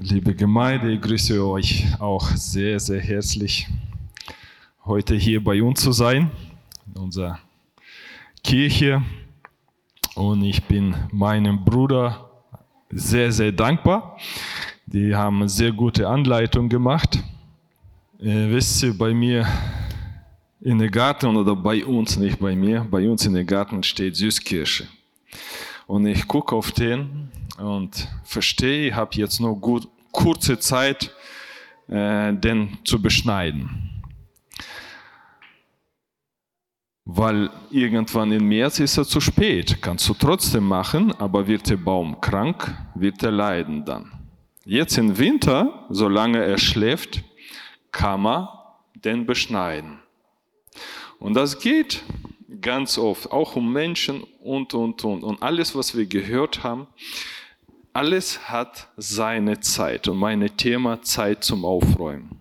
Liebe Gemeinde, ich grüße euch auch sehr, sehr herzlich, heute hier bei uns zu sein, in unserer Kirche. Und ich bin meinem Bruder sehr, sehr dankbar. Die haben eine sehr gute Anleitung gemacht. Äh, wisst ihr, bei mir in der Garten oder bei uns, nicht bei mir, bei uns in der Garten steht Süßkirsche. Und ich gucke auf den und verstehe, ich habe jetzt nur gut, kurze Zeit, äh, den zu beschneiden. Weil irgendwann im März ist er zu spät. Kannst du trotzdem machen, aber wird der Baum krank, wird er leiden dann. Jetzt im Winter, solange er schläft, kann man den beschneiden. Und das geht ganz oft, auch um Menschen und, und, und. Und alles, was wir gehört haben, alles hat seine Zeit. Und mein Thema Zeit zum Aufräumen.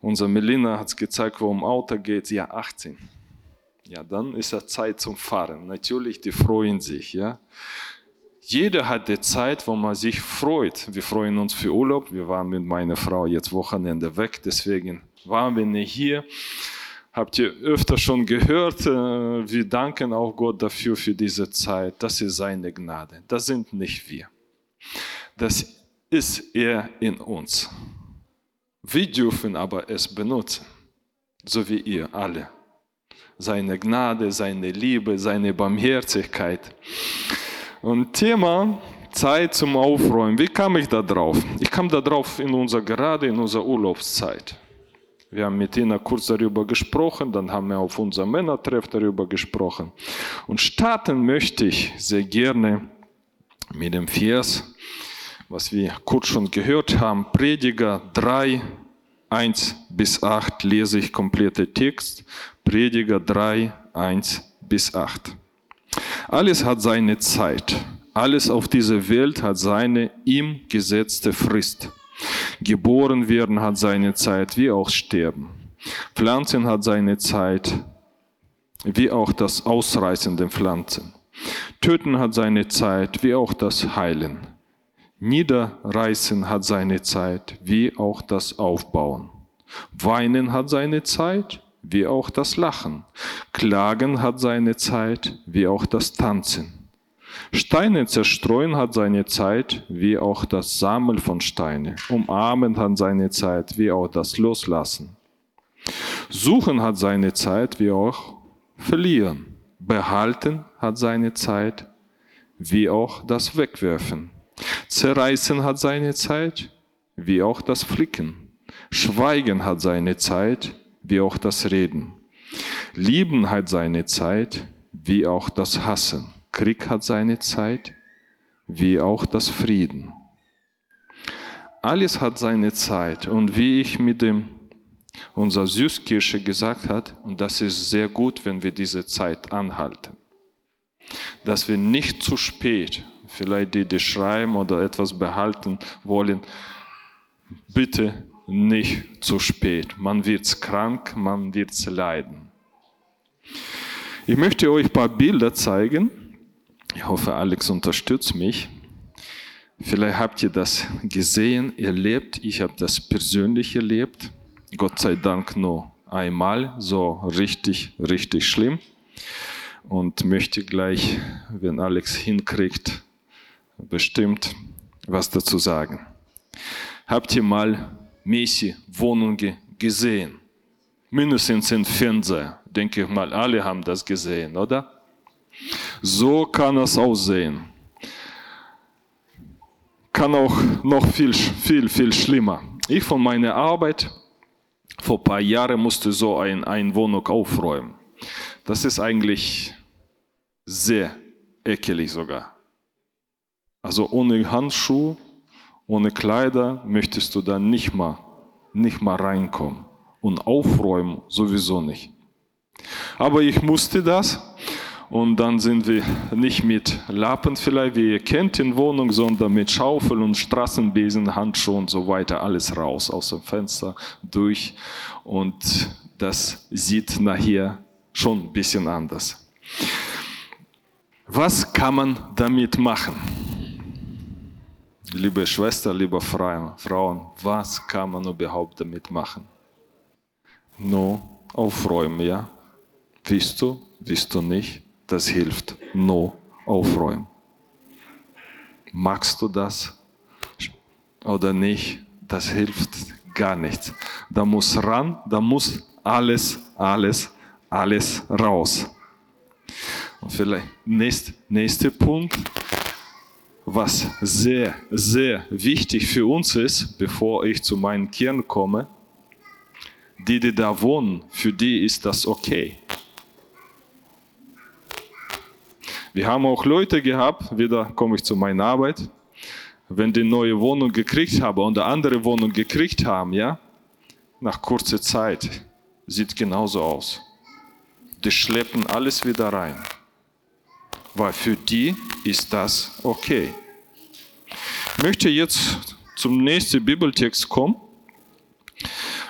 Unser Melina hat es gezeigt, wo um Auto geht. Ja, 18. Ja, dann ist es Zeit zum Fahren. Natürlich, die freuen sich. Ja. Jeder hat die Zeit, wo man sich freut. Wir freuen uns für Urlaub. Wir waren mit meiner Frau jetzt Wochenende weg, deswegen waren wir nicht hier. Habt ihr öfter schon gehört, äh, wir danken auch Gott dafür, für diese Zeit. Das ist seine Gnade. Das sind nicht wir. Das ist er in uns. Wir dürfen aber es benutzen, so wie ihr alle. Seine Gnade, seine Liebe, seine Barmherzigkeit. Und Thema Zeit zum Aufräumen. Wie kam ich da drauf? Ich kam da drauf in unserer, gerade in unserer Urlaubszeit. Wir haben mit Ihnen kurz darüber gesprochen, dann haben wir auf unserem Männertreff darüber gesprochen. Und starten möchte ich sehr gerne mit dem Vers, was wir kurz schon gehört haben, Prediger 3, 1 bis 8 lese ich komplette Text. Prediger 3, 1 bis 8. Alles hat seine Zeit. Alles auf dieser Welt hat seine ihm gesetzte Frist. Geboren werden hat seine Zeit, wie auch sterben. Pflanzen hat seine Zeit, wie auch das Ausreißen der Pflanzen. Töten hat seine Zeit, wie auch das Heilen. Niederreißen hat seine Zeit, wie auch das Aufbauen. Weinen hat seine Zeit, wie auch das Lachen. Klagen hat seine Zeit, wie auch das Tanzen. Steine zerstreuen hat seine Zeit, wie auch das Sammeln von Steine. Umarmen hat seine Zeit, wie auch das Loslassen. Suchen hat seine Zeit, wie auch verlieren. Behalten hat seine Zeit, wie auch das Wegwerfen. Zerreißen hat seine Zeit, wie auch das Flicken. Schweigen hat seine Zeit, wie auch das Reden. Lieben hat seine Zeit, wie auch das Hassen. Krieg hat seine Zeit, wie auch das Frieden. Alles hat seine Zeit. Und wie ich mit dem unser Süßkirsche gesagt hat, und das ist sehr gut, wenn wir diese Zeit anhalten, dass wir nicht zu spät, vielleicht die, die schreiben oder etwas behalten wollen, bitte nicht zu spät. Man wird krank, man wird leiden. Ich möchte euch ein paar Bilder zeigen ich hoffe, Alex unterstützt mich. Vielleicht habt ihr das gesehen, erlebt. Ich habe das persönlich erlebt. Gott sei Dank nur einmal, so richtig, richtig schlimm. Und möchte gleich, wenn Alex hinkriegt, bestimmt was dazu sagen. Habt ihr mal Messi Wohnungen gesehen? Mindestens im Fernseher. Denke ich mal, alle haben das gesehen, oder? So kann es aussehen. Kann auch noch viel, viel, viel schlimmer. Ich von meiner Arbeit vor ein paar Jahren musste so ein, eine Wohnung aufräumen. Das ist eigentlich sehr ekelig sogar. Also ohne Handschuhe, ohne Kleider möchtest du da nicht mal, nicht mal reinkommen. Und aufräumen sowieso nicht. Aber ich musste das und dann sind wir nicht mit Lappen vielleicht, wie ihr kennt in Wohnung, sondern mit Schaufel und Straßenbesen, Handschuhen und so weiter, alles raus aus dem Fenster durch. Und das sieht nachher schon ein bisschen anders. Was kann man damit machen? Liebe Schwester, liebe Frauen, was kann man überhaupt damit machen? Nur aufräumen, ja? Willst du, willst du nicht? Das hilft. Nur aufräumen. Magst du das oder nicht? Das hilft gar nichts. Da muss ran, da muss alles, alles, alles raus. Und vielleicht nächster nächste Punkt, was sehr, sehr wichtig für uns ist, bevor ich zu meinen Kern komme, die, die da wohnen, für die ist das okay. Wir haben auch Leute gehabt, wieder komme ich zu meiner Arbeit, wenn die neue Wohnung gekriegt haben oder andere Wohnung gekriegt haben, ja, nach kurzer Zeit sieht genauso aus. Die schleppen alles wieder rein, weil für die ist das okay. Ich möchte jetzt zum nächsten Bibeltext kommen.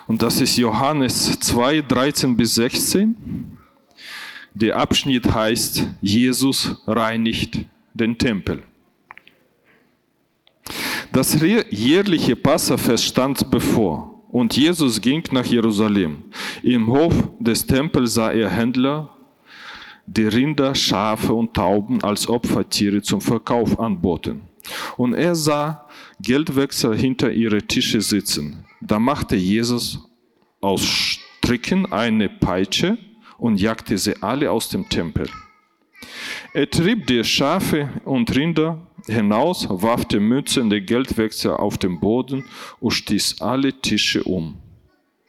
Und das ist Johannes 2, 13 bis 16. Der Abschnitt heißt, Jesus reinigt den Tempel. Das jährliche Passafest stand bevor und Jesus ging nach Jerusalem. Im Hof des Tempels sah er Händler, die Rinder, Schafe und Tauben als Opfertiere zum Verkauf anboten. Und er sah Geldwechsel hinter ihre Tische sitzen. Da machte Jesus aus Stricken eine Peitsche und jagte sie alle aus dem Tempel. Er trieb die Schafe und Rinder hinaus, warf die Mützen der Geldwechsel auf den Boden und stieß alle Tische um.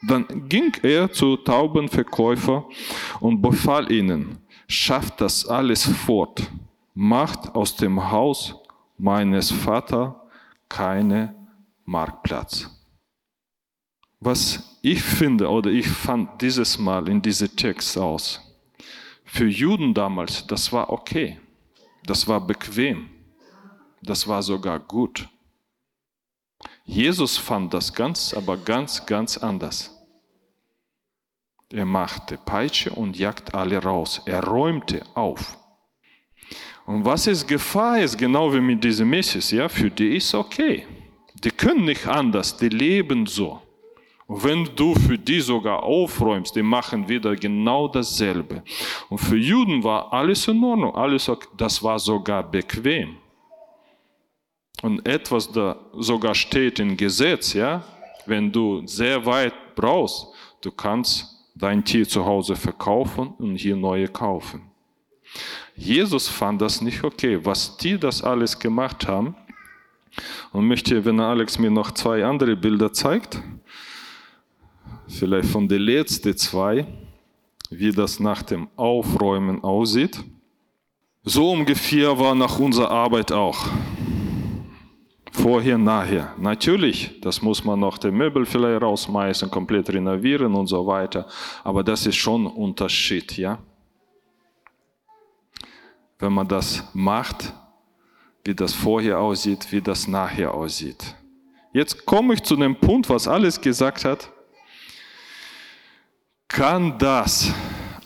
Dann ging er zu Taubenverkäufer und befahl ihnen, schafft das alles fort, macht aus dem Haus meines Vaters keine Marktplatz. Was ich finde oder ich fand dieses Mal in diesem Text aus, für Juden damals, das war okay, das war bequem, das war sogar gut. Jesus fand das ganz, aber ganz, ganz anders. Er machte Peitsche und jagt alle raus. Er räumte auf. Und was ist Gefahr ist, genau wie mit diesem Messias, ja, für die ist okay. Die können nicht anders, die leben so. Wenn du für die sogar aufräumst, die machen wieder genau dasselbe. Und für Juden war alles in Ordnung, alles das war sogar bequem. Und etwas da sogar steht im Gesetz, ja, wenn du sehr weit brauchst, du kannst dein Tier zu Hause verkaufen und hier neue kaufen. Jesus fand das nicht okay, was die das alles gemacht haben. Und möchte, wenn Alex mir noch zwei andere Bilder zeigt, vielleicht von den letzten zwei, wie das nach dem Aufräumen aussieht. So ungefähr war nach unserer Arbeit auch. Vorher, nachher. Natürlich, das muss man noch die Möbel vielleicht rausmeißen, komplett renovieren und so weiter. Aber das ist schon ein Unterschied, ja. Wenn man das macht, wie das vorher aussieht, wie das nachher aussieht. Jetzt komme ich zu dem Punkt, was alles gesagt hat kann das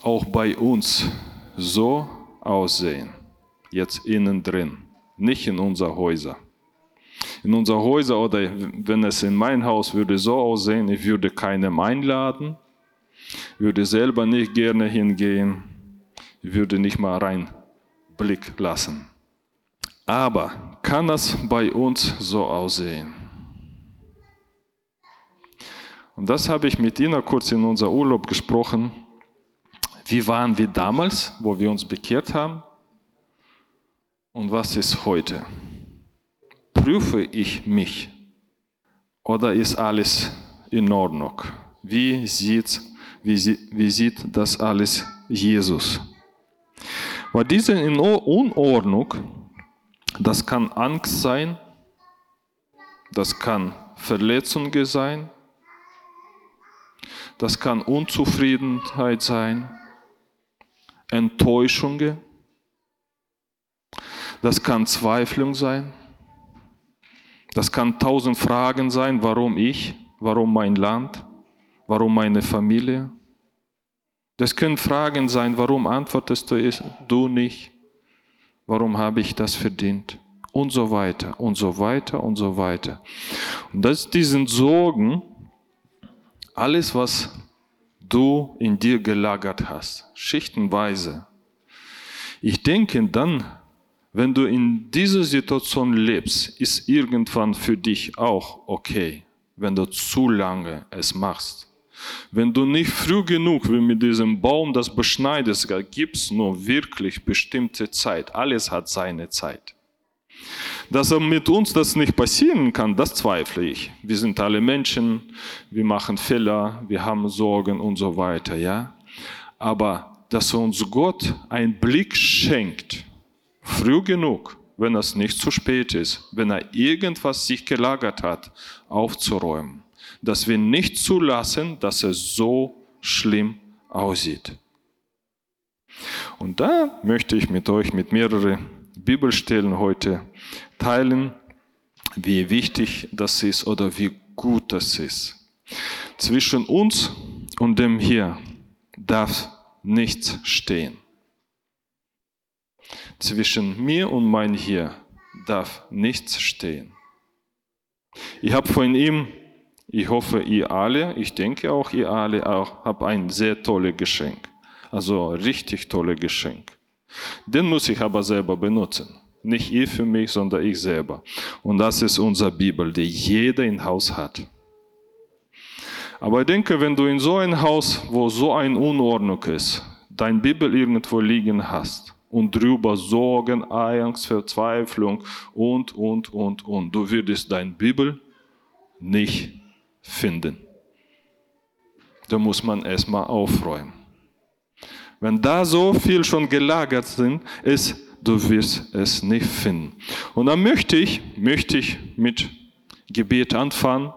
auch bei uns so aussehen, jetzt innen drin, nicht in unser Häuser. In unser Häuser oder wenn es in mein Haus würde so aussehen, ich würde keinem einladen, würde selber nicht gerne hingehen, würde nicht mal rein Blick lassen. Aber kann das bei uns so aussehen? Und das habe ich mit Ina kurz in unser Urlaub gesprochen. Wie waren wir damals, wo wir uns bekehrt haben? Und was ist heute? Prüfe ich mich? Oder ist alles in Ordnung? Wie sieht, wie, wie sieht das alles Jesus? Weil diese Unordnung, das kann Angst sein, das kann Verletzungen sein, das kann Unzufriedenheit sein, Enttäuschungen, das kann Zweiflung sein, das kann tausend Fragen sein, warum ich, warum mein Land, warum meine Familie. Das können Fragen sein, warum antwortest du, du nicht, warum habe ich das verdient. und so weiter und so weiter und so weiter. Und das diesen Sorgen, alles, was du in dir gelagert hast, schichtenweise. Ich denke dann, wenn du in dieser Situation lebst, ist irgendwann für dich auch okay, wenn du zu lange es machst. Wenn du nicht früh genug wie mit diesem Baum das beschneidest, gibt es nur wirklich bestimmte Zeit. Alles hat seine Zeit. Dass mit uns das nicht passieren kann, das zweifle ich. Wir sind alle Menschen, wir machen Fehler, wir haben Sorgen und so weiter, ja. Aber dass uns Gott einen Blick schenkt, früh genug, wenn es nicht zu spät ist, wenn er irgendwas sich gelagert hat, aufzuräumen. Dass wir nicht zulassen, dass es so schlimm aussieht. Und da möchte ich mit euch mit mehreren Bibelstellen heute teilen, wie wichtig das ist oder wie gut das ist. Zwischen uns und dem Hier darf nichts stehen. Zwischen mir und mein Hier darf nichts stehen. Ich habe von ihm, ich hoffe, ihr alle, ich denke auch ihr alle, auch, habe ein sehr tolles Geschenk. Also richtig tolles Geschenk. Den muss ich aber selber benutzen. Nicht ihr für mich, sondern ich selber. Und das ist unsere Bibel, die jeder im Haus hat. Aber ich denke, wenn du in so ein Haus, wo so eine Unordnung ist, dein Bibel irgendwo liegen hast, und drüber Sorgen, Angst, Verzweiflung und, und, und, und. Du würdest dein Bibel nicht finden. Da muss man erstmal aufräumen. Wenn da so viel schon gelagert sind, ist, du wirst es nicht finden. Und dann möchte ich, möchte ich mit Gebet anfangen,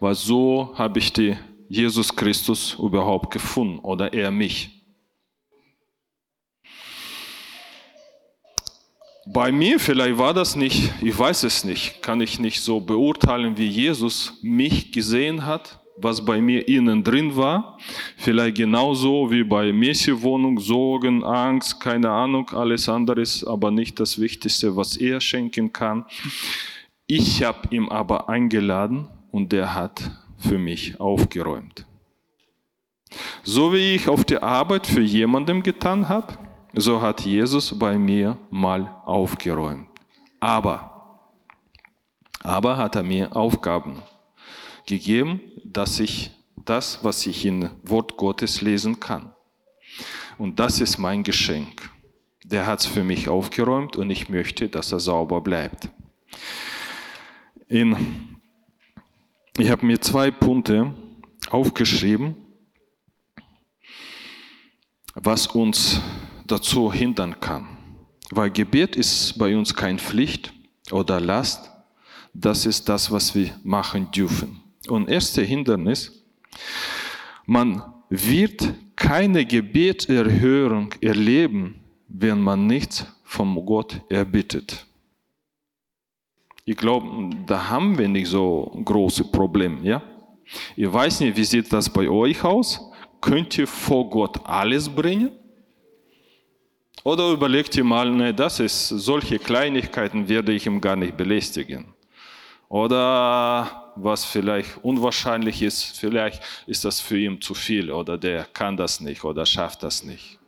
weil so habe ich die Jesus Christus überhaupt gefunden oder er mich. Bei mir vielleicht war das nicht, ich weiß es nicht, kann ich nicht so beurteilen, wie Jesus mich gesehen hat, was bei mir innen drin war. Vielleicht genauso wie bei Messi-Wohnung, Sorgen, Angst, keine Ahnung, alles anderes, aber nicht das Wichtigste, was er schenken kann. Ich habe ihn aber eingeladen und der hat für mich aufgeräumt. So wie ich auf der Arbeit für jemandem getan habe, so hat Jesus bei mir mal aufgeräumt. Aber, aber hat er mir Aufgaben gegeben, dass ich das, was ich in Wort Gottes lesen kann. Und das ist mein Geschenk. Der hat es für mich aufgeräumt und ich möchte, dass er sauber bleibt. In, ich habe mir zwei Punkte aufgeschrieben, was uns dazu hindern kann. Weil Gebet ist bei uns keine Pflicht oder Last, das ist das, was wir machen dürfen. Und erste Hindernis, man wird keine Gebeterhörung erleben, wenn man nichts vom Gott erbittet. Ich glaube, da haben wir nicht so große Probleme, ja? Ich weiß nicht, wie sieht das bei euch aus? Könnt ihr vor Gott alles bringen? Oder überlegt ihr mal, ne, das ist, solche Kleinigkeiten werde ich ihm gar nicht belästigen. Oder was vielleicht unwahrscheinlich ist, vielleicht ist das für ihn zu viel oder der kann das nicht oder schafft das nicht.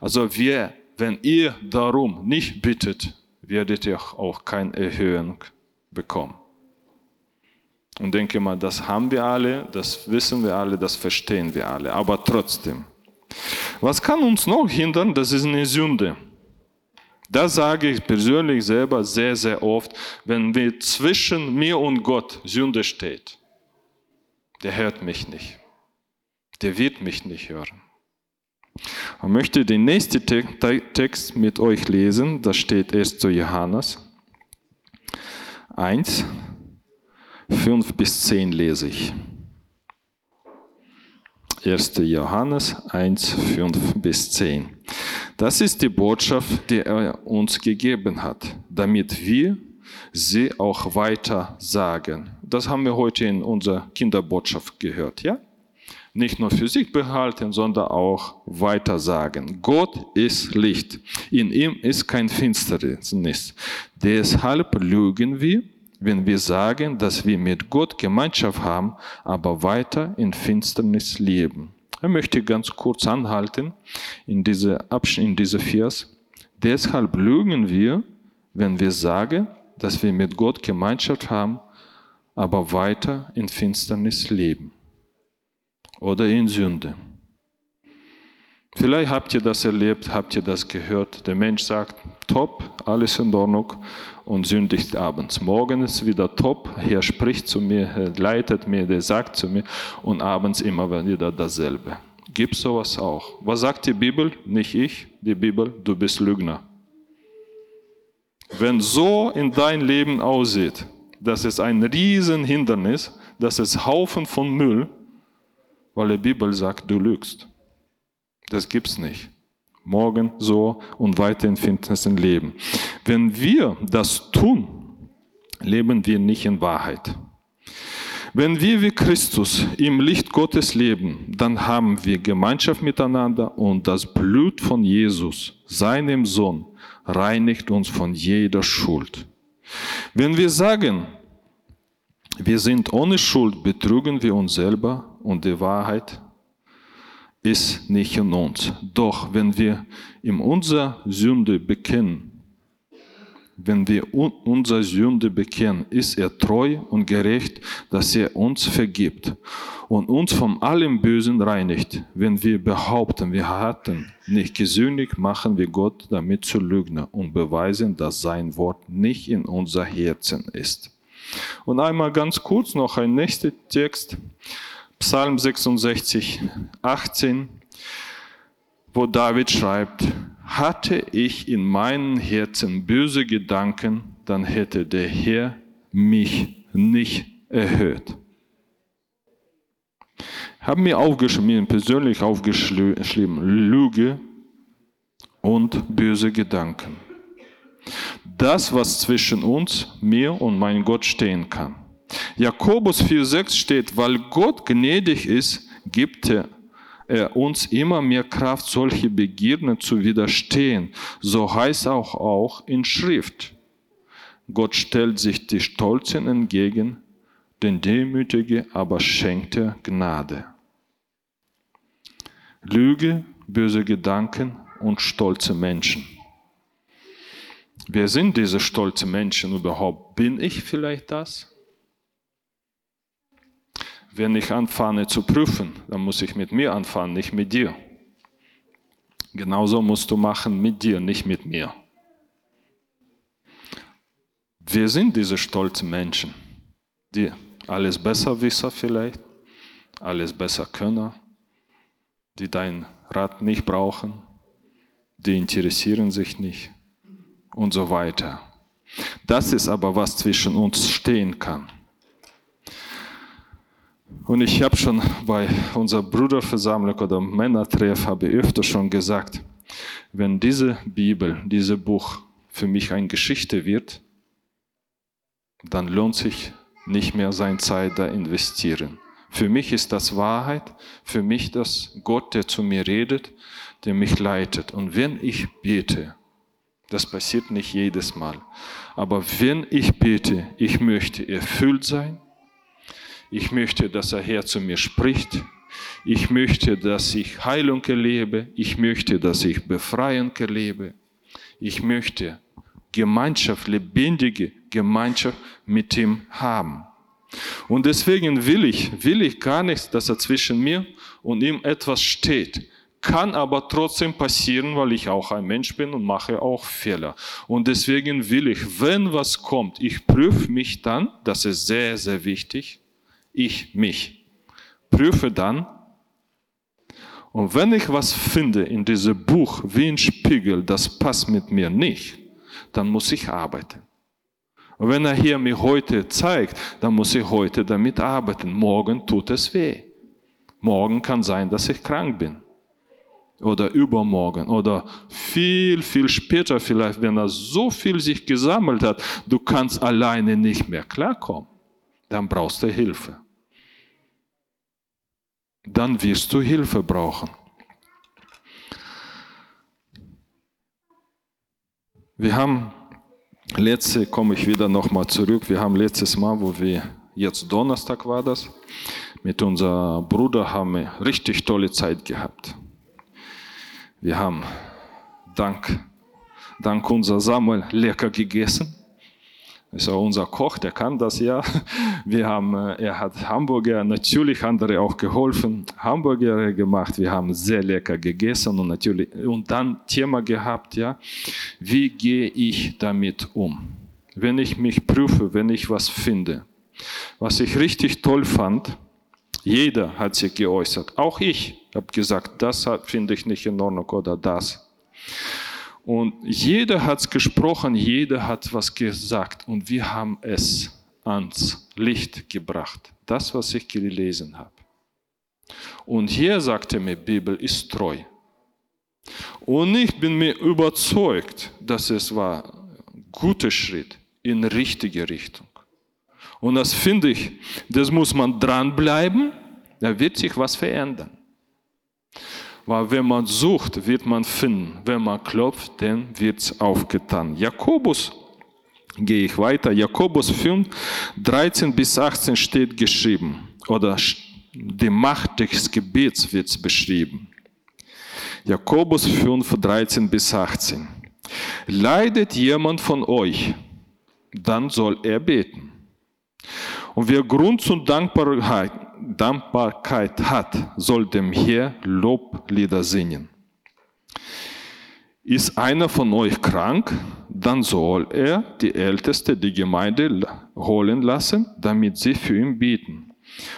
Also wir, wenn ihr darum nicht bittet, werdet ihr auch keine Erhöhung bekommen. Und denke mal, das haben wir alle, das wissen wir alle, das verstehen wir alle. Aber trotzdem, was kann uns noch hindern? Das ist eine Sünde. Das sage ich persönlich selber sehr, sehr oft, wenn wir zwischen mir und Gott Sünde steht. Der hört mich nicht. Der wird mich nicht hören. Ich möchte den nächsten Text mit euch lesen. Das steht erst zu Johannes 1, 5 bis 10 lese ich. 1. Johannes 1, 5 bis 10. Das ist die Botschaft, die er uns gegeben hat, damit wir sie auch weiter sagen. Das haben wir heute in unserer Kinderbotschaft gehört, ja? nicht nur für sich behalten, sondern auch weitersagen. Gott ist Licht. In ihm ist kein Finsternis. Deshalb lügen wir, wenn wir sagen, dass wir mit Gott Gemeinschaft haben, aber weiter in Finsternis leben. Ich möchte ganz kurz anhalten in diese in diese Vers. Deshalb lügen wir, wenn wir sagen, dass wir mit Gott Gemeinschaft haben, aber weiter in Finsternis leben oder in Sünde. Vielleicht habt ihr das erlebt, habt ihr das gehört. Der Mensch sagt, top, alles in Ordnung und sündigt abends. Morgen ist wieder top, er spricht zu mir, er leitet mir, der sagt zu mir und abends immer wieder dasselbe. Gibt sowas auch. Was sagt die Bibel? Nicht ich, die Bibel, du bist Lügner. Wenn so in dein Leben aussieht, das ist ein Riesenhindernis, das ist Haufen von Müll, weil die Bibel sagt, du lügst. Das gibt's nicht. Morgen so und weiter in Finsternis leben. Wenn wir das tun, leben wir nicht in Wahrheit. Wenn wir wie Christus im Licht Gottes leben, dann haben wir Gemeinschaft miteinander und das Blut von Jesus, seinem Sohn, reinigt uns von jeder Schuld. Wenn wir sagen, wir sind ohne Schuld, betrügen wir uns selber und die Wahrheit ist nicht in uns. Doch wenn wir in unserer Sünde bekennen, wenn wir unsere Sünde bekennen, ist er treu und gerecht, dass er uns vergibt und uns von allem Bösen reinigt. Wenn wir behaupten, wir hatten nicht gesündigt, machen wir Gott damit zu Lügner und beweisen, dass sein Wort nicht in unser Herzen ist. Und einmal ganz kurz noch ein nächster Text, Psalm 66, 18, wo David schreibt, hatte ich in meinem Herzen böse Gedanken, dann hätte der Herr mich nicht erhört. Haben mir aufgeschrieben, persönlich aufgeschrieben, Lüge und böse Gedanken. Das, was zwischen uns, mir und mein Gott stehen kann. Jakobus 4,6 steht, weil Gott gnädig ist, gibt er uns immer mehr Kraft, solche Begierden zu widerstehen. So heißt auch, auch in Schrift. Gott stellt sich die Stolzen entgegen, den Demütige aber schenkt er Gnade. Lüge, böse Gedanken und stolze Menschen. Wer sind diese stolzen Menschen überhaupt? Bin ich vielleicht das? Wenn ich anfange zu prüfen, dann muss ich mit mir anfangen, nicht mit dir. Genauso musst du machen mit dir, nicht mit mir. Wir sind diese stolzen Menschen, die alles besser wissen vielleicht, alles besser können, die dein Rat nicht brauchen, die interessieren sich nicht und so weiter. Das ist aber, was zwischen uns stehen kann. Und ich habe schon bei unserer Bruderversammlung oder Männertreff habe öfter schon gesagt, wenn diese Bibel, dieses Buch für mich eine Geschichte wird, dann lohnt sich nicht mehr seine Zeit da investieren. Für mich ist das Wahrheit, für mich das Gott, der zu mir redet, der mich leitet. Und wenn ich bete, das passiert nicht jedes Mal, aber wenn ich bete, ich möchte erfüllt sein, ich möchte, dass der Herr zu mir spricht. Ich möchte, dass ich Heilung erlebe. Ich möchte, dass ich Befreiung erlebe. Ich möchte Gemeinschaft, lebendige Gemeinschaft mit ihm haben. Und deswegen will ich, will ich gar nicht, dass er zwischen mir und ihm etwas steht. Kann aber trotzdem passieren, weil ich auch ein Mensch bin und mache auch Fehler. Und deswegen will ich, wenn was kommt, ich prüfe mich dann, das ist sehr, sehr wichtig, ich mich. Prüfe dann. Und wenn ich was finde in diesem Buch wie ein Spiegel, das passt mit mir nicht, dann muss ich arbeiten. Und wenn er hier mir heute zeigt, dann muss ich heute damit arbeiten. Morgen tut es weh. Morgen kann sein, dass ich krank bin. Oder übermorgen. Oder viel, viel später vielleicht, wenn er so viel sich gesammelt hat, du kannst alleine nicht mehr klarkommen. Dann brauchst du Hilfe. Dann wirst du Hilfe brauchen. Wir haben letzte, komme ich wieder nochmal zurück, wir haben letztes Mal, wo wir, jetzt Donnerstag war das, mit unserem Bruder haben wir richtig tolle Zeit gehabt. Wir haben dank, dank unser Samuel lecker gegessen. Auch unser Koch, der kann das ja. Wir haben, äh, er hat Hamburger, natürlich andere auch geholfen, Hamburger gemacht. Wir haben sehr lecker gegessen und natürlich, und dann Thema gehabt, ja. Wie gehe ich damit um? Wenn ich mich prüfe, wenn ich was finde. Was ich richtig toll fand, jeder hat sich geäußert. Auch ich habe gesagt, das finde ich nicht in Ordnung oder das. Und jeder hat gesprochen, jeder hat was gesagt und wir haben es ans Licht gebracht. Das, was ich gelesen habe. Und hier sagte mir, Bibel ist treu. Und ich bin mir überzeugt, dass es war ein guter Schritt in richtige Richtung. Und das finde ich, das muss man dranbleiben, da wird sich was verändern. Weil wenn man sucht, wird man finden. Wenn man klopft, dann wird es aufgetan. Jakobus, gehe ich weiter, Jakobus 5, 13 bis 18 steht geschrieben. Oder die Macht des Gebets wird beschrieben. Jakobus 5, 13 bis 18. Leidet jemand von euch, dann soll er beten. Und wer Grund zur Dankbarkeit Dankbarkeit hat, soll dem Herr Loblieder singen. Ist einer von euch krank, dann soll er die Älteste der Gemeinde holen lassen, damit sie für ihn beten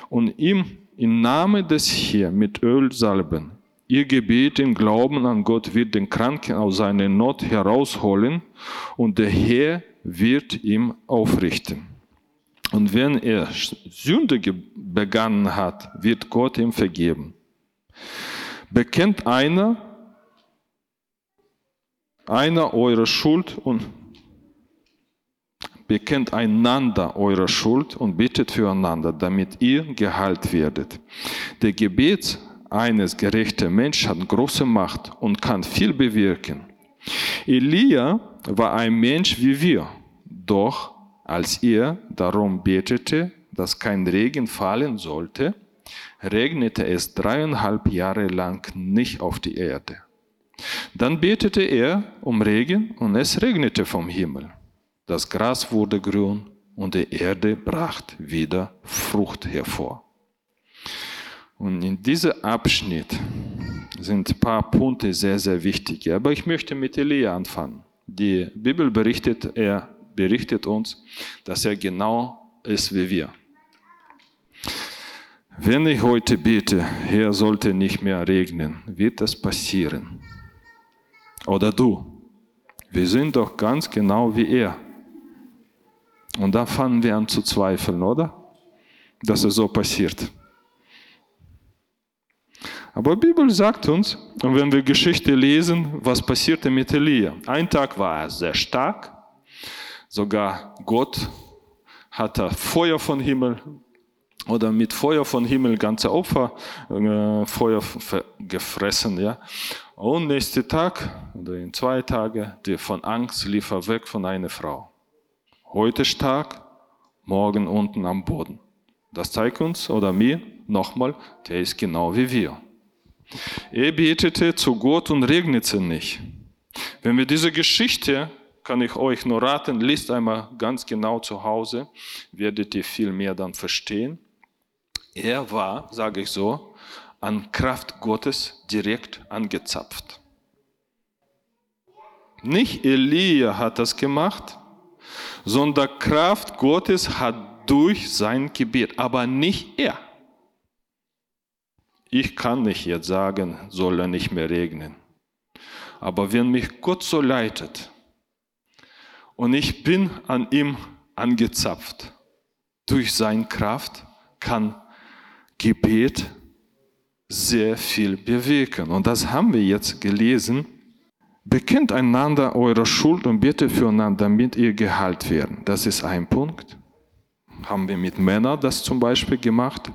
und ihm im Namen des Herrn mit Öl salben. Ihr Gebet im Glauben an Gott wird den Kranken aus seiner Not herausholen und der Herr wird ihm aufrichten. Und wenn er Sünde begangen hat, wird Gott ihm vergeben. Bekennt einer, einer eure Schuld und bekennt einander eure Schuld und bittet füreinander, damit ihr geheilt werdet. Der Gebet eines gerechten Menschen hat große Macht und kann viel bewirken. Elia war ein Mensch wie wir, doch als er darum betete, dass kein Regen fallen sollte, regnete es dreieinhalb Jahre lang nicht auf die Erde. Dann betete er um Regen und es regnete vom Himmel. Das Gras wurde grün und die Erde brachte wieder Frucht hervor. Und in diesem Abschnitt sind ein paar Punkte sehr, sehr wichtig. Aber ich möchte mit Elia anfangen. Die Bibel berichtet, er berichtet uns, dass er genau ist wie wir. Wenn ich heute bete, Herr sollte nicht mehr regnen, wird das passieren. Oder du. Wir sind doch ganz genau wie er. Und da fangen wir an zu zweifeln, oder? Dass es so passiert. Aber die Bibel sagt uns, und wenn wir Geschichte lesen, was passierte mit Elia. Ein Tag war er sehr stark, Sogar Gott hatte Feuer von Himmel oder mit Feuer von Himmel ganze Opfer äh, Feuer gefressen, ja. Und nächsten Tag oder in zwei Tagen, die von Angst lief er weg von einer Frau. Heute stark, morgen unten am Boden. Das zeigt uns oder mir nochmal, der ist genau wie wir. Er betete zu Gott und regnete nicht. Wenn wir diese Geschichte kann ich euch nur raten, liest einmal ganz genau zu Hause, werdet ihr viel mehr dann verstehen. Er war, sage ich so, an Kraft Gottes direkt angezapft. Nicht Elia hat das gemacht, sondern Kraft Gottes hat durch sein Gebet, aber nicht er. Ich kann nicht jetzt sagen, soll er nicht mehr regnen. Aber wenn mich Gott so leitet, und ich bin an ihm angezapft. Durch seine Kraft kann Gebet sehr viel bewirken. Und das haben wir jetzt gelesen. Bekennt einander eure Schuld und bitte füreinander, damit ihr geheilt werden. Das ist ein Punkt. Haben wir mit Männern das zum Beispiel gemacht.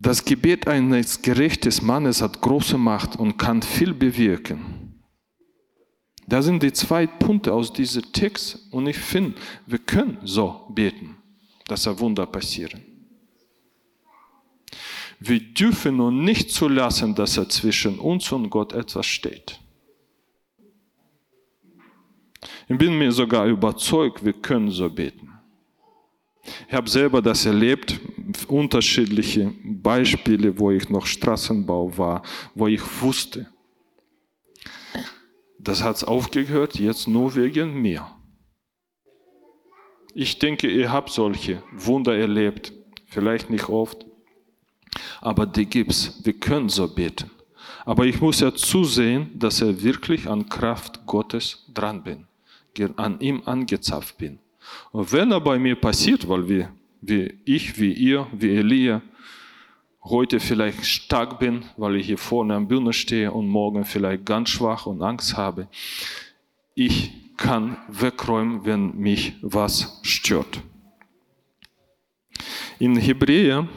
Das Gebet eines gerechten Mannes hat große Macht und kann viel bewirken. Das sind die zwei Punkte aus diesem Text und ich finde, wir können so beten, dass ein Wunder passieren. Wir dürfen nur nicht zulassen, dass er zwischen uns und Gott etwas steht. Ich bin mir sogar überzeugt, wir können so beten. Ich habe selber das erlebt, unterschiedliche Beispiele, wo ich noch Straßenbau war, wo ich wusste, das hat aufgehört, jetzt nur wegen mir. Ich denke, ihr habt solche Wunder erlebt, vielleicht nicht oft, aber die gibt's. Wir können so beten. Aber ich muss ja zusehen, dass er wirklich an Kraft Gottes dran bin, an ihm angezapft bin. Und wenn er bei mir passiert, weil wir, wie ich, wie ihr, wie Elia, heute vielleicht stark bin, weil ich hier vorne am Bühne stehe und morgen vielleicht ganz schwach und Angst habe, ich kann wegräumen, wenn mich was stört. In Hebräer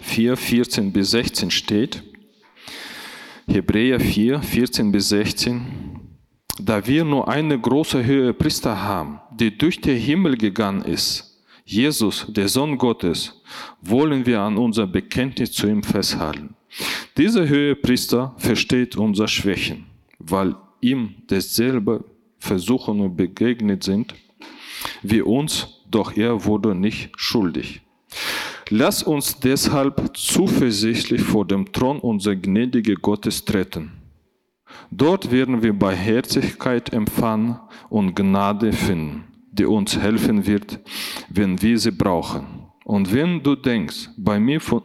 4, 14 bis 16 steht, Hebräer 4, 14 bis 16, da wir nur eine große Höhe Priester haben, die durch den Himmel gegangen ist, Jesus, der Sohn Gottes, wollen wir an unser Bekenntnis zu ihm festhalten. Dieser Höhe Priester versteht unsere Schwächen, weil ihm dasselbe Versuchungen begegnet sind wie uns, doch er wurde nicht schuldig. Lass uns deshalb zuversichtlich vor dem Thron unser gnädige Gottes treten Dort werden wir Barmherzigkeit empfangen und Gnade finden, die uns helfen wird, wenn wir sie brauchen. Und wenn du denkst, bei mir von,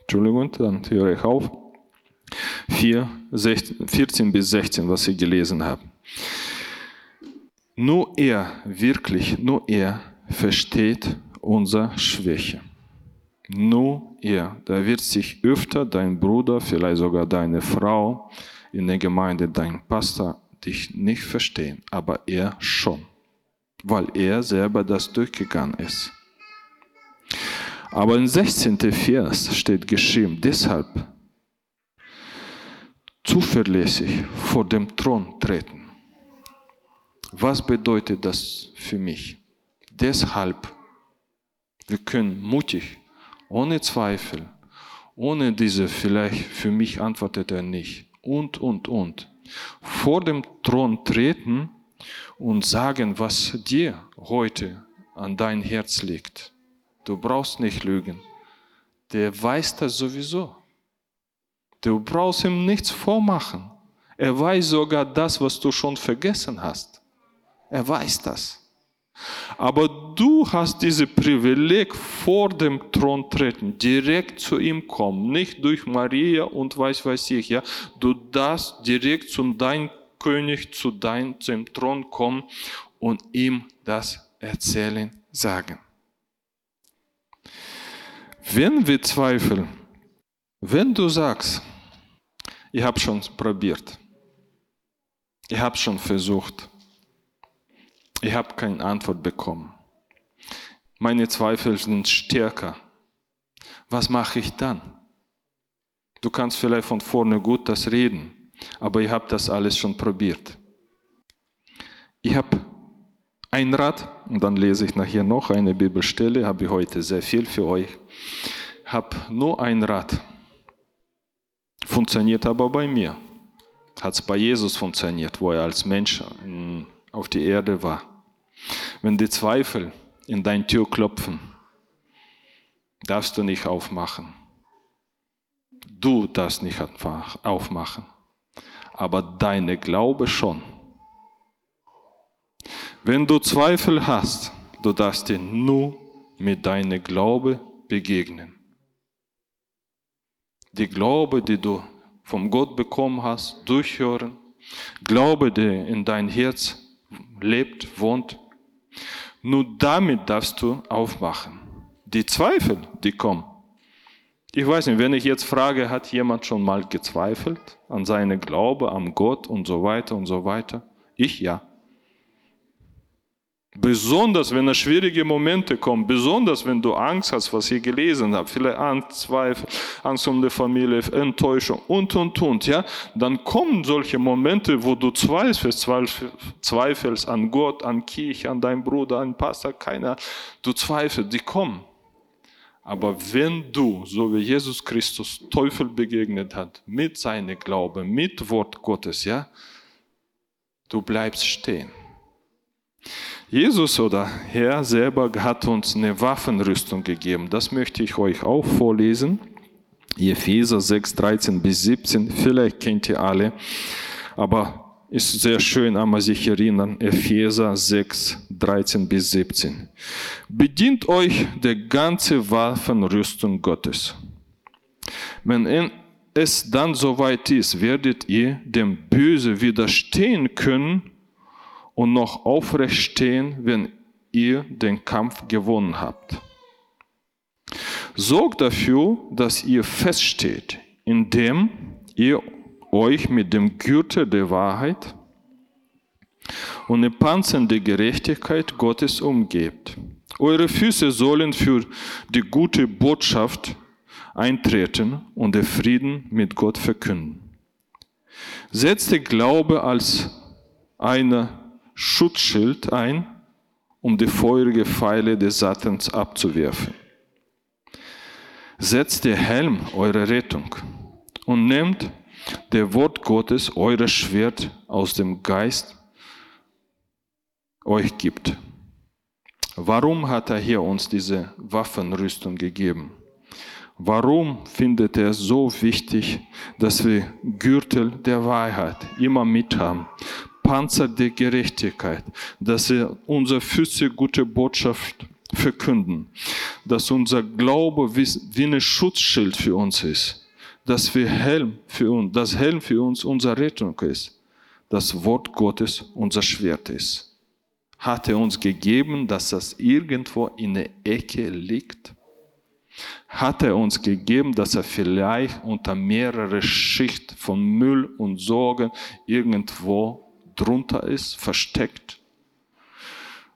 Entschuldigung, dann höre ich auf, 4, 16, 14 bis 16, was ich gelesen habe. Nur er, wirklich, nur er versteht unsere Schwäche. Nur er. Da wird sich öfter dein Bruder, vielleicht sogar deine Frau, in der Gemeinde, dein Pastor dich nicht verstehen, aber er schon, weil er selber das durchgegangen ist. Aber im 16. Vers steht geschrieben, deshalb zuverlässig vor dem Thron treten. Was bedeutet das für mich? Deshalb, wir können mutig, ohne Zweifel, ohne diese vielleicht für mich antwortet er nicht, und, und, und. Vor dem Thron treten und sagen, was dir heute an dein Herz liegt. Du brauchst nicht lügen. Der weiß das sowieso. Du brauchst ihm nichts vormachen. Er weiß sogar das, was du schon vergessen hast. Er weiß das. Aber du hast dieses Privileg vor dem Thron treten, direkt zu ihm kommen, nicht durch Maria und weiß weiß ich, ja. Du darfst direkt zu deinem König, zu deinem zum Thron kommen und ihm das erzählen, sagen. Wenn wir zweifeln, wenn du sagst, ich habe schon probiert, ich habe schon versucht, ich habe keine Antwort bekommen. Meine Zweifel sind stärker. Was mache ich dann? Du kannst vielleicht von vorne gut das reden, aber ich habe das alles schon probiert. Ich habe ein Rat, und dann lese ich nachher noch eine Bibelstelle, habe ich heute sehr viel für euch. Habe nur ein Rat. Funktioniert aber bei mir. Hat es bei Jesus funktioniert, wo er als Mensch mm, auf die Erde war. Wenn die Zweifel in dein Tür klopfen, darfst du nicht aufmachen. Du darfst nicht aufmachen, aber deine Glaube schon. Wenn du Zweifel hast, du darfst dir nur mit deinem Glaube begegnen. Die Glaube, die du vom Gott bekommen hast, durchhören, Glaube, der in dein Herz lebt, wohnt, nur damit darfst du aufmachen. Die Zweifel, die kommen. Ich weiß nicht, wenn ich jetzt frage, hat jemand schon mal gezweifelt an seine Glaube, am Gott und so weiter und so weiter? Ich ja. Besonders wenn es schwierige Momente kommen, besonders wenn du Angst hast, was ich gelesen habe, viele Angst, Zweifel, Angst um die Familie, Enttäuschung und, und, und, ja, dann kommen solche Momente, wo du zweifelst, zweifelst an Gott, an Kirche, an deinen Bruder, an Pastor, keiner, du zweifelst, die kommen. Aber wenn du, so wie Jesus Christus Teufel begegnet hat, mit seinem Glaube, mit Wort Gottes, ja, du bleibst stehen. Jesus oder Herr selber hat uns eine Waffenrüstung gegeben. Das möchte ich euch auch vorlesen. Epheser 6, 13 bis 17. Vielleicht kennt ihr alle, aber ist sehr schön, einmal sich erinnern. Epheser 6, 13 bis 17. Bedient euch der ganze Waffenrüstung Gottes. Wenn es dann soweit ist, werdet ihr dem Böse widerstehen können und noch aufrecht stehen, wenn ihr den Kampf gewonnen habt. Sorgt dafür, dass ihr feststeht, indem ihr euch mit dem Gürtel der Wahrheit und dem Panzer der Gerechtigkeit Gottes umgebt. Eure Füße sollen für die gute Botschaft eintreten und den Frieden mit Gott verkünden. Setzt der Glaube als eine Schutzschild ein, um die feurigen Pfeile des Satans abzuwerfen. Setzt der Helm eure Rettung und nehmt der Wort Gottes, euer Schwert aus dem Geist, euch gibt. Warum hat er hier uns diese Waffenrüstung gegeben? Warum findet er es so wichtig, dass wir Gürtel der Wahrheit immer mit haben? Panzer der Gerechtigkeit, dass wir unsere Füße gute Botschaft verkünden, dass unser Glaube wie ein Schutzschild für uns ist, dass wir Helm für uns, das Helm für uns unsere Rettung ist, das Wort Gottes unser Schwert ist. Hat er uns gegeben, dass das irgendwo in der Ecke liegt? Hat er uns gegeben, dass er vielleicht unter mehrere Schichten von Müll und Sorgen irgendwo drunter ist, versteckt?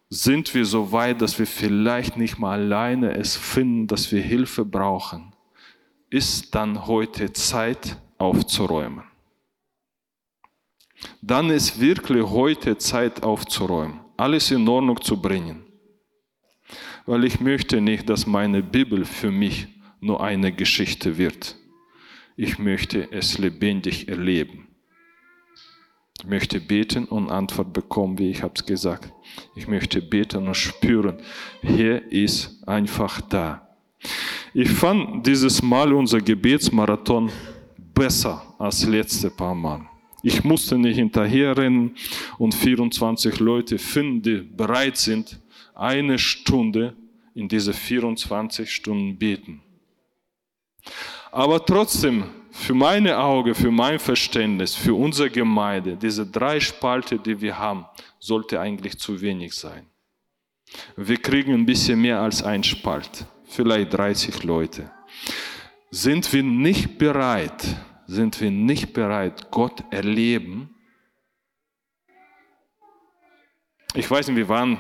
Sind wir so weit, dass wir vielleicht nicht mal alleine es finden, dass wir Hilfe brauchen? Ist dann heute Zeit aufzuräumen? Dann ist wirklich heute Zeit aufzuräumen, alles in Ordnung zu bringen. Weil ich möchte nicht, dass meine Bibel für mich nur eine Geschichte wird. Ich möchte es lebendig erleben. Ich möchte beten und Antwort bekommen, wie ich habe es gesagt. Ich möchte beten und spüren, hier ist einfach da. Ich fand dieses Mal unser Gebetsmarathon besser als letzte paar Mal. Ich musste nicht hinterherrennen und 24 Leute finden, die bereit sind, eine Stunde in diese 24 Stunden beten. Aber trotzdem für meine Augen, für mein Verständnis, für unsere Gemeinde, diese drei Spalte, die wir haben, sollte eigentlich zu wenig sein. Wir kriegen ein bisschen mehr als ein Spalt, vielleicht 30 Leute. Sind wir nicht bereit, sind wir nicht bereit, Gott erleben? Ich weiß nicht, wir waren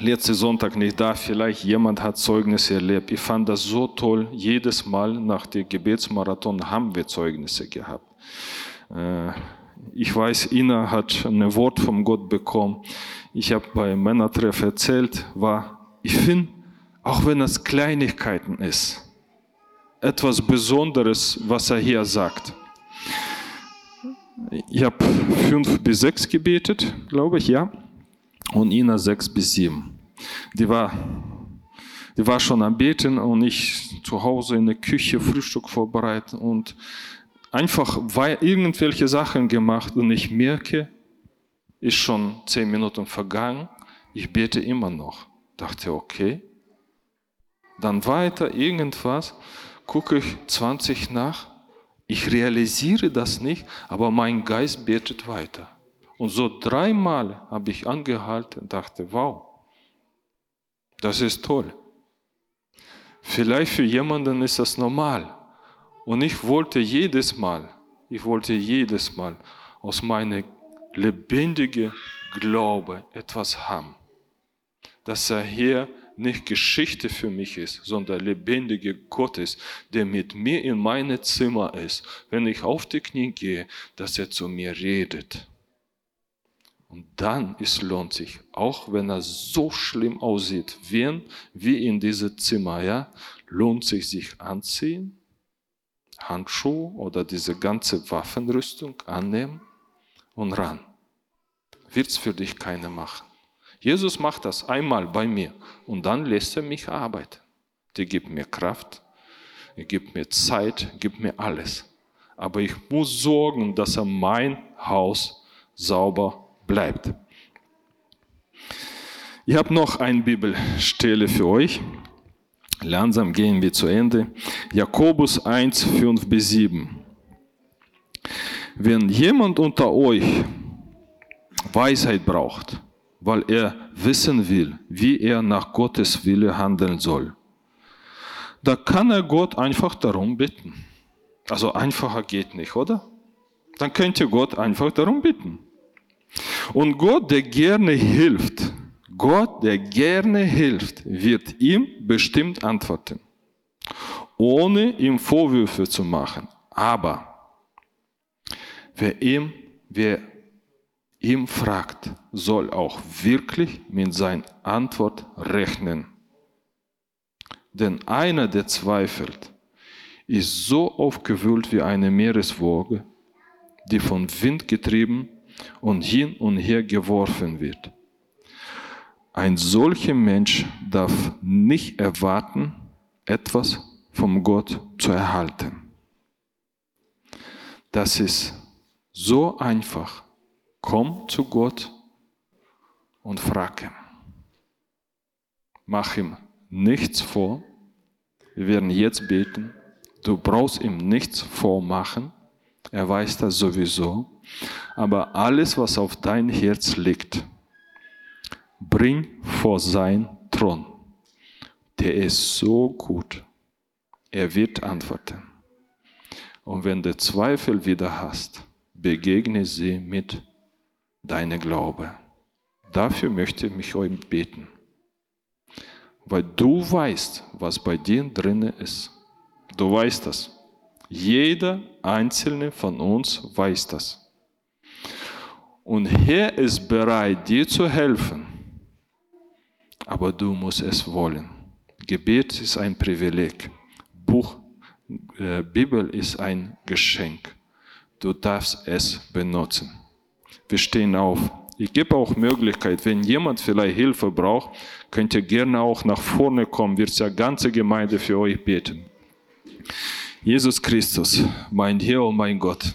letzte Sonntag nicht da, vielleicht jemand hat Zeugnisse erlebt. Ich fand das so toll. Jedes Mal nach dem Gebetsmarathon haben wir Zeugnisse gehabt. Äh, ich weiß, Ina hat ein Wort vom Gott bekommen. Ich habe bei Männertreff erzählt, war, ich finde, auch wenn es Kleinigkeiten ist, etwas Besonderes, was er hier sagt. Ich habe fünf bis sechs gebetet, glaube ich, ja und Ina sechs bis sieben. Die war, die war schon am Beten und ich zu Hause in der Küche Frühstück vorbereiten und einfach irgendwelche Sachen gemacht und ich merke, ist schon zehn Minuten vergangen, ich bete immer noch. Dachte, okay. Dann weiter irgendwas, gucke ich 20 nach, ich realisiere das nicht, aber mein Geist betet weiter. Und so dreimal habe ich angehalten und dachte, wow, das ist toll. Vielleicht für jemanden ist das normal. Und ich wollte jedes Mal, ich wollte jedes Mal aus meiner lebendigen Glaube, etwas haben. Dass er hier nicht Geschichte für mich ist, sondern lebendige Gott ist, der mit mir in meine Zimmer ist, wenn ich auf die Knie gehe, dass er zu mir redet. Und dann es lohnt sich, auch wenn er so schlimm aussieht, wie, wie in diesem Zimmer, ja, lohnt sich sich anziehen, Handschuhe oder diese ganze Waffenrüstung annehmen und ran. Wird es für dich keiner machen. Jesus macht das einmal bei mir und dann lässt er mich arbeiten. Der gibt mir Kraft, er gibt mir Zeit, gibt mir alles. Aber ich muss sorgen, dass er mein Haus sauber bleibt. Ich habe noch eine Bibelstelle für euch. Langsam gehen wir zu Ende. Jakobus 1, 5 bis 7. Wenn jemand unter euch Weisheit braucht, weil er wissen will, wie er nach Gottes Wille handeln soll. Da kann er Gott einfach darum bitten. Also einfacher geht nicht, oder? Dann könnt ihr Gott einfach darum bitten. Und Gott, der gerne hilft, Gott, der gerne hilft, wird ihm bestimmt antworten, ohne ihm Vorwürfe zu machen. Aber wer ihm, wer ihm fragt, soll auch wirklich mit seiner Antwort rechnen. Denn einer, der zweifelt, ist so aufgewühlt wie eine Meereswoge, die von Wind getrieben und hin und her geworfen wird. Ein solcher Mensch darf nicht erwarten, etwas vom Gott zu erhalten. Das ist so einfach Komm zu Gott und frag ihn. Mach ihm nichts vor. Wir werden jetzt beten. Du brauchst ihm nichts vormachen. Er weiß das sowieso. Aber alles, was auf dein Herz liegt, bring vor sein Thron. Der ist so gut. Er wird antworten. Und wenn du Zweifel wieder hast, begegne sie mit deine Glaube. Dafür möchte ich mich euch beten. Weil du weißt, was bei dir drinnen ist. Du weißt das. Jeder einzelne von uns weiß das. Und Herr ist bereit, dir zu helfen. Aber du musst es wollen. Gebet ist ein Privileg. Buch, äh, Bibel ist ein Geschenk. Du darfst es benutzen wir stehen auf. Ich gebe auch Möglichkeit, wenn jemand vielleicht Hilfe braucht, könnt ihr gerne auch nach vorne kommen, wird ja ganze Gemeinde für euch beten. Jesus Christus, mein Herr und mein Gott,